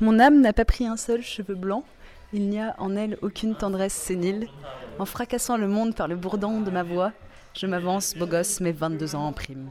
Mon âme n'a pas pris un seul cheveu blanc, il n'y a en elle aucune tendresse sénile. En fracassant le monde par le bourdon de ma voix, je m'avance, beau gosse, mes 22 ans en prime.